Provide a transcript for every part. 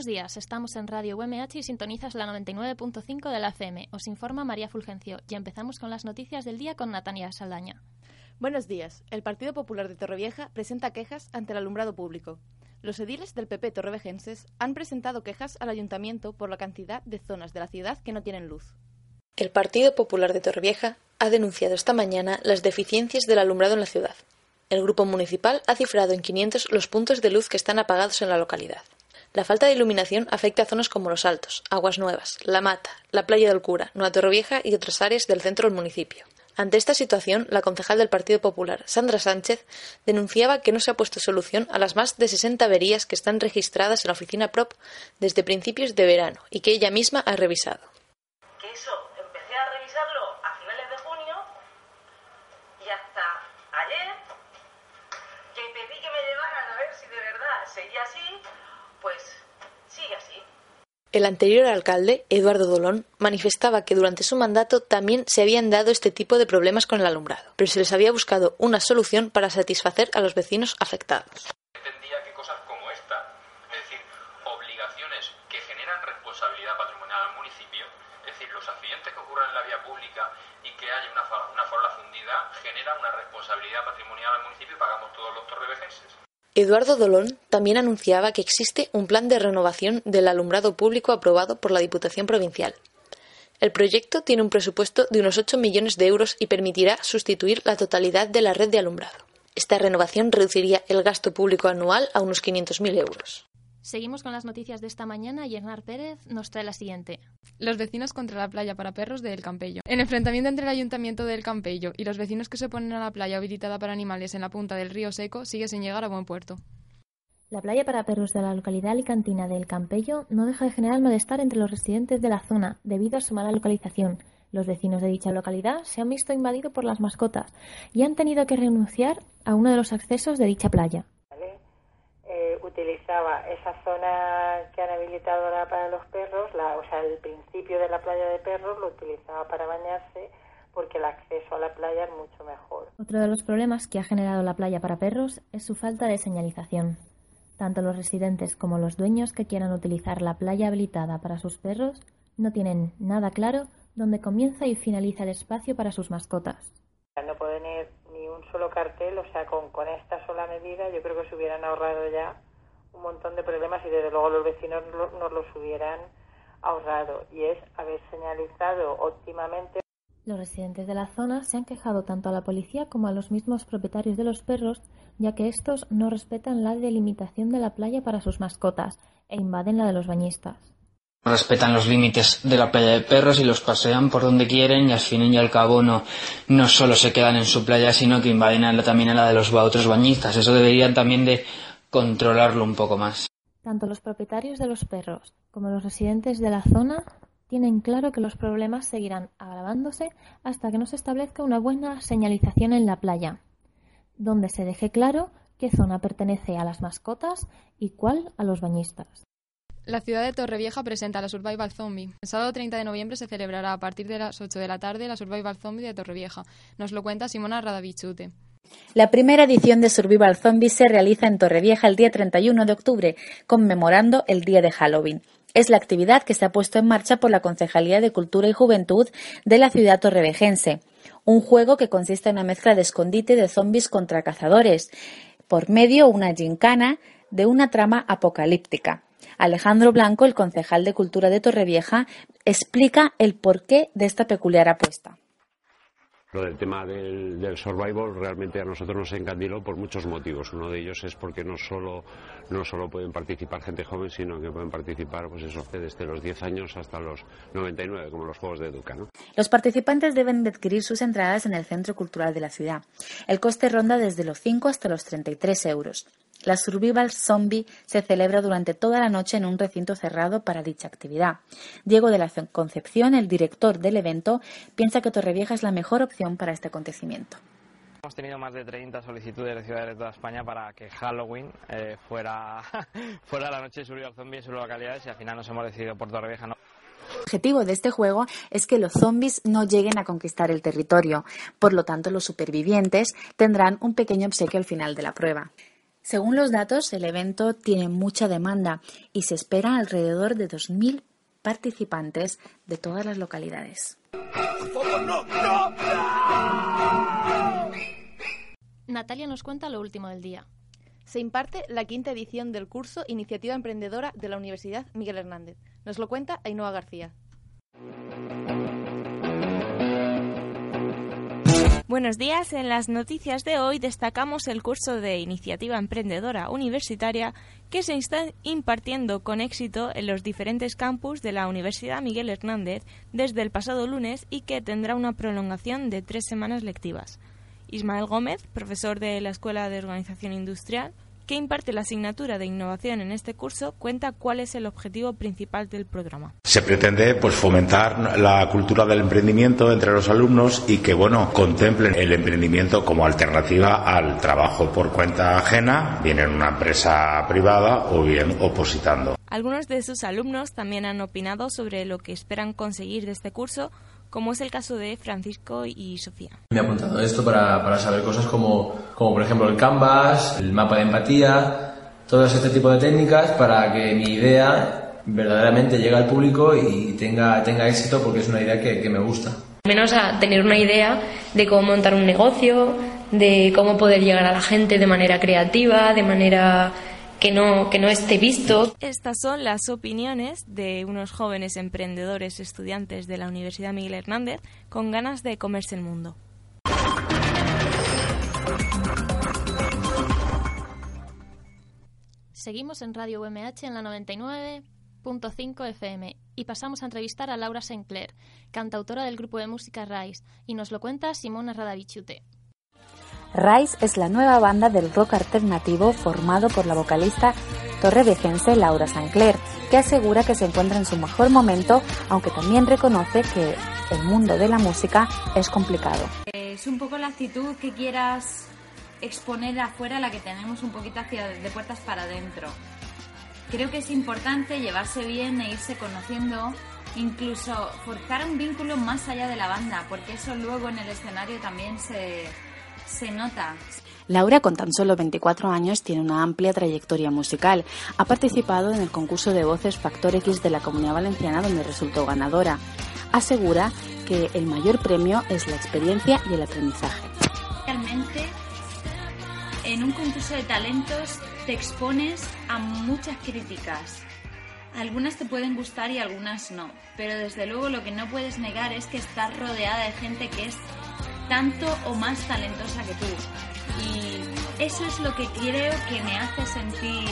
Buenos días, estamos en Radio UMH y sintonizas la 99.5 de la FM. Os informa María Fulgencio y empezamos con las noticias del día con Natania Saldaña. Buenos días. El Partido Popular de Torrevieja presenta quejas ante el alumbrado público. Los ediles del PP torrevejenses han presentado quejas al ayuntamiento por la cantidad de zonas de la ciudad que no tienen luz. El Partido Popular de Torrevieja ha denunciado esta mañana las deficiencias del alumbrado en la ciudad. El grupo municipal ha cifrado en 500 los puntos de luz que están apagados en la localidad. La falta de iluminación afecta a zonas como Los Altos, Aguas Nuevas, La Mata, la Playa del Cura, Nueva Torrevieja y otras áreas del centro del municipio. Ante esta situación, la concejal del Partido Popular, Sandra Sánchez, denunciaba que no se ha puesto solución a las más de 60 averías que están registradas en la oficina PROP desde principios de verano y que ella misma ha revisado. Que eso empecé a revisarlo a finales de junio y hasta ayer que pedí que me llevaran a ver si de verdad seguía así, pues sigue así. El anterior alcalde, Eduardo Dolón, manifestaba que durante su mandato también se habían dado este tipo de problemas con el alumbrado, pero se les había buscado una solución para satisfacer a los vecinos afectados. entendía que cosas como esta, es decir, obligaciones que generan responsabilidad patrimonial al municipio, es decir, los accidentes que ocurran en la vía pública y que haya una, una farola fundida, generan una responsabilidad patrimonial al municipio y pagamos todos los torrevejenses. Eduardo Dolón también anunciaba que existe un plan de renovación del alumbrado público aprobado por la Diputación Provincial. El proyecto tiene un presupuesto de unos 8 millones de euros y permitirá sustituir la totalidad de la red de alumbrado. Esta renovación reduciría el gasto público anual a unos 500.000 euros. Seguimos con las noticias de esta mañana y Hernán Pérez nos trae la siguiente. Los vecinos contra la playa para perros de El Campello. El enfrentamiento entre el ayuntamiento de El Campello y los vecinos que se oponen a la playa habilitada para animales en la punta del río Seco sigue sin llegar a buen puerto. La playa para perros de la localidad alicantina del Campello no deja de generar malestar entre los residentes de la zona debido a su mala localización. Los vecinos de dicha localidad se han visto invadidos por las mascotas y han tenido que renunciar a uno de los accesos de dicha playa. Utilizaba esa zona que han habilitado ahora para los perros, la, o sea, el principio de la playa de perros lo utilizaba para bañarse porque el acceso a la playa es mucho mejor. Otro de los problemas que ha generado la playa para perros es su falta de señalización. Tanto los residentes como los dueños que quieran utilizar la playa habilitada para sus perros no tienen nada claro dónde comienza y finaliza el espacio para sus mascotas. No poner ni un solo cartel, o sea, con, con esta sola medida yo creo que se hubieran ahorrado ya un montón de problemas y desde luego los vecinos lo- nos los hubieran ahorrado. Y es haber señalizado óptimamente Los residentes de la zona se han quejado tanto a la policía como a los mismos propietarios de los perros, ya que estos no respetan la delimitación de la playa para sus mascotas e invaden la de los bañistas. respetan los límites de la playa de perros y los pasean por donde quieren y al fin y al cabo no, no solo se quedan en su playa sino que invaden a la- también a la de los otros bañistas. Eso deberían también de controlarlo un poco más. Tanto los propietarios de los perros como los residentes de la zona tienen claro que los problemas seguirán agravándose hasta que no se establezca una buena señalización en la playa, donde se deje claro qué zona pertenece a las mascotas y cuál a los bañistas. La ciudad de Torrevieja presenta la Survival Zombie. El sábado 30 de noviembre se celebrará a partir de las 8 de la tarde la Survival Zombie de Torrevieja. Nos lo cuenta Simona Radavichute. La primera edición de Survival Zombies se realiza en Torrevieja el día 31 de octubre, conmemorando el día de Halloween. Es la actividad que se ha puesto en marcha por la Concejalía de Cultura y Juventud de la ciudad torrevejense. Un juego que consiste en una mezcla de escondite de zombies contra cazadores, por medio una gincana de una trama apocalíptica. Alejandro Blanco, el concejal de Cultura de Torrevieja, explica el porqué de esta peculiar apuesta. Lo del tema del, del survival realmente a nosotros nos encandiló por muchos motivos. Uno de ellos es porque no solo, no solo pueden participar gente joven, sino que pueden participar, pues eso, desde los 10 años hasta los 99, como los juegos de Educa, ¿no? Los participantes deben de adquirir sus entradas en el Centro Cultural de la ciudad. El coste ronda desde los 5 hasta los 33 euros. La Survival Zombie se celebra durante toda la noche en un recinto cerrado para dicha actividad. Diego de la Concepción, el director del evento, piensa que Torrevieja es la mejor opción para este acontecimiento. Hemos tenido más de 30 solicitudes de ciudades de toda España para que Halloween eh, fuera, fuera la noche de Survival Zombie en sus localidades y al final nos hemos decidido por Torrevieja. ¿no? El objetivo de este juego es que los zombies no lleguen a conquistar el territorio. Por lo tanto, los supervivientes tendrán un pequeño obsequio al final de la prueba. Según los datos, el evento tiene mucha demanda y se espera alrededor de 2.000 participantes de todas las localidades. Natalia nos cuenta lo último del día. Se imparte la quinta edición del curso Iniciativa Emprendedora de la Universidad Miguel Hernández. Nos lo cuenta Ainhoa García. Buenos días. En las noticias de hoy destacamos el curso de Iniciativa Emprendedora Universitaria que se está impartiendo con éxito en los diferentes campus de la Universidad Miguel Hernández desde el pasado lunes y que tendrá una prolongación de tres semanas lectivas. Ismael Gómez, profesor de la Escuela de Organización Industrial, que imparte la asignatura de innovación en este curso, cuenta cuál es el objetivo principal del programa. Se pretende pues fomentar la cultura del emprendimiento entre los alumnos y que bueno, contemplen el emprendimiento como alternativa al trabajo por cuenta ajena, bien en una empresa privada o bien opositando. Algunos de sus alumnos también han opinado sobre lo que esperan conseguir de este curso como es el caso de Francisco y Sofía. Me he apuntado esto para, para saber cosas como, como, por ejemplo, el Canvas, el mapa de empatía, todo este tipo de técnicas para que mi idea verdaderamente llegue al público y tenga, tenga éxito porque es una idea que, que me gusta. Menos a tener una idea de cómo montar un negocio, de cómo poder llegar a la gente de manera creativa, de manera que no, que no esté visto. Estas son las opiniones de unos jóvenes emprendedores estudiantes de la Universidad Miguel Hernández con ganas de comerse el mundo. Seguimos en Radio UMH en la 99.5 FM y pasamos a entrevistar a Laura Sinclair, cantautora del grupo de música Rise, y nos lo cuenta Simona Radavichute. Rise es la nueva banda del rock alternativo formado por la vocalista torrevejense Laura Sancler, que asegura que se encuentra en su mejor momento, aunque también reconoce que el mundo de la música es complicado. Es un poco la actitud que quieras exponer afuera la que tenemos un poquito hacia de puertas para adentro. Creo que es importante llevarse bien e irse conociendo, incluso forzar un vínculo más allá de la banda, porque eso luego en el escenario también se, se nota. Laura, con tan solo 24 años, tiene una amplia trayectoria musical. Ha participado en el concurso de voces Factor X de la Comunidad Valenciana, donde resultó ganadora. Asegura que el mayor premio es la experiencia y el aprendizaje. Realmente, en un concurso de talentos te expones a muchas críticas. Algunas te pueden gustar y algunas no, pero desde luego lo que no puedes negar es que estás rodeada de gente que es tanto o más talentosa que tú. Y eso es lo que creo que me hace sentir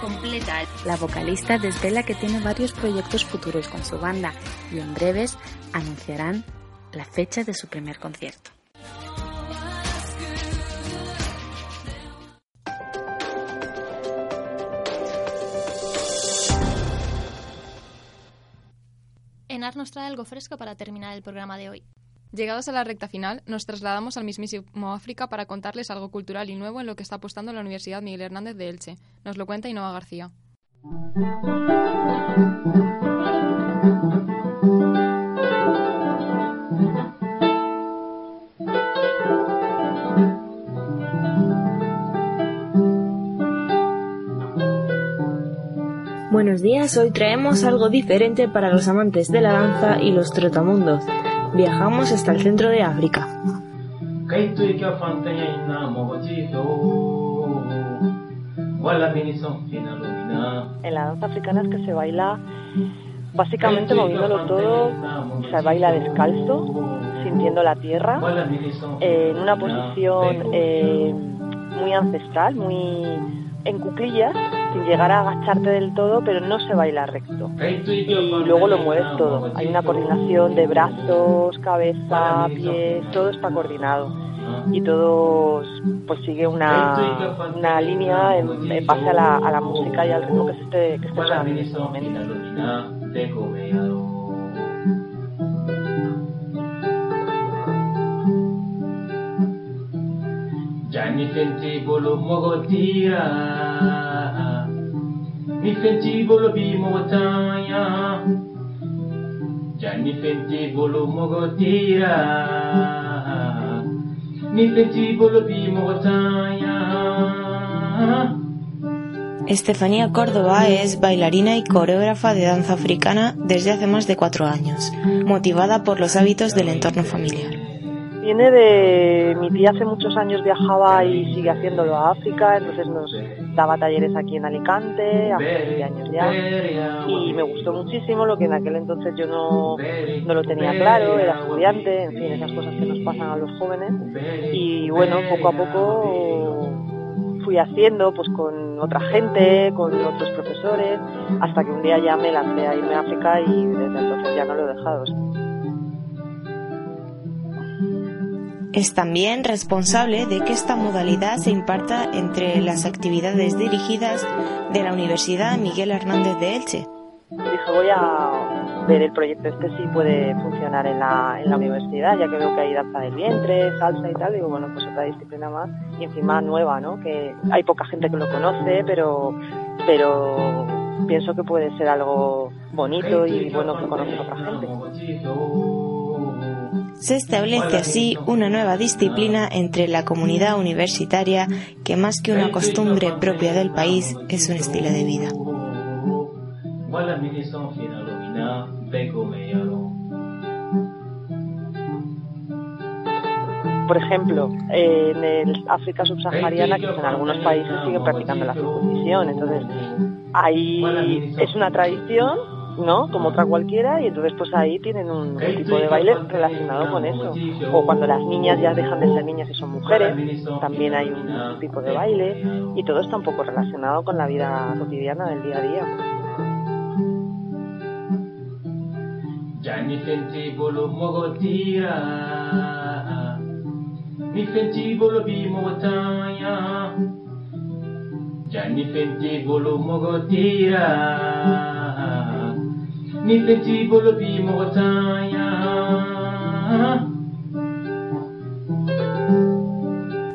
completa. La vocalista desvela que tiene varios proyectos futuros con su banda y en breves anunciarán la fecha de su primer concierto. Enar nos trae algo fresco para terminar el programa de hoy. Llegados a la recta final, nos trasladamos al mismísimo África para contarles algo cultural y nuevo en lo que está apostando la Universidad Miguel Hernández de Elche. Nos lo cuenta Innova García. Buenos días, hoy traemos algo diferente para los amantes de la danza y los trotamundos. Viajamos hasta el centro de África. En la danza africana es que se baila básicamente moviéndolo todo, se baila descalzo, sintiendo la tierra, en una posición eh, muy ancestral, muy en cuclillas, sin llegar a agacharte del todo, pero no se baila recto. Y luego lo mueves todo. Hay una coordinación de brazos, cabeza, pies, todo está coordinado. Y todo pues sigue una, una línea en, base a la, a la, música y al ritmo que se esté, que esté en ese momento. Mogotira. Estefanía Córdoba es bailarina y coreógrafa de danza africana desde hace más de cuatro años, motivada por los hábitos del entorno familiar. Viene de mi tía hace muchos años viajaba y sigue haciéndolo a África, entonces nos daba talleres aquí en Alicante, hace 20 años ya, y me gustó muchísimo lo que en aquel entonces yo no, no lo tenía claro, era estudiante, en fin, esas cosas que nos pasan a los jóvenes, y bueno, poco a poco fui haciendo pues con otra gente, con otros profesores, hasta que un día ya me lancé a irme a África y desde entonces ya no lo he dejado. Es también responsable de que esta modalidad se imparta entre las actividades dirigidas de la Universidad Miguel Hernández de Elche. Dije, voy a ver el proyecto este si puede funcionar en la, en la universidad, ya que veo que hay danza del vientre, salsa y tal. Digo, bueno, pues otra disciplina más y encima nueva, ¿no? Que hay poca gente que lo conoce, pero, pero pienso que puede ser algo bonito y bueno que conozca otra gente. Se establece así una nueva disciplina entre la comunidad universitaria que más que una costumbre propia del país es un estilo de vida. Por ejemplo, en el África subsahariana, que en algunos países siguen practicando la circuncisión, entonces ahí es una tradición ¿no? Como otra cualquiera y entonces pues ahí tienen un, tipo de baile relacionado con eso. O cuando las niñas ya dejan de ser niñas y son mujeres, también hay un tipo de baile y todo está un poco relacionado con la vida cotidiana del día a día.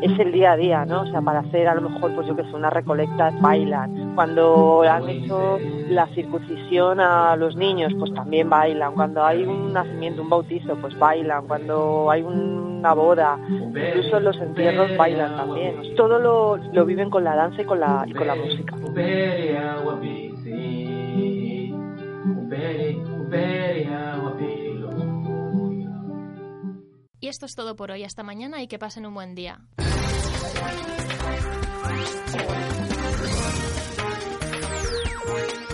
Es el día a día, ¿no? O sea, para hacer a lo mejor, pues yo que sé, una recolecta, bailan. Cuando han hecho la circuncisión a los niños, pues también bailan. Cuando hay un nacimiento, un bautizo, pues bailan. Cuando hay una boda, incluso los entierros bailan también. Todo lo, lo viven con la danza y con la, y con la música. Esto es todo por hoy. Hasta mañana y que pasen un buen día.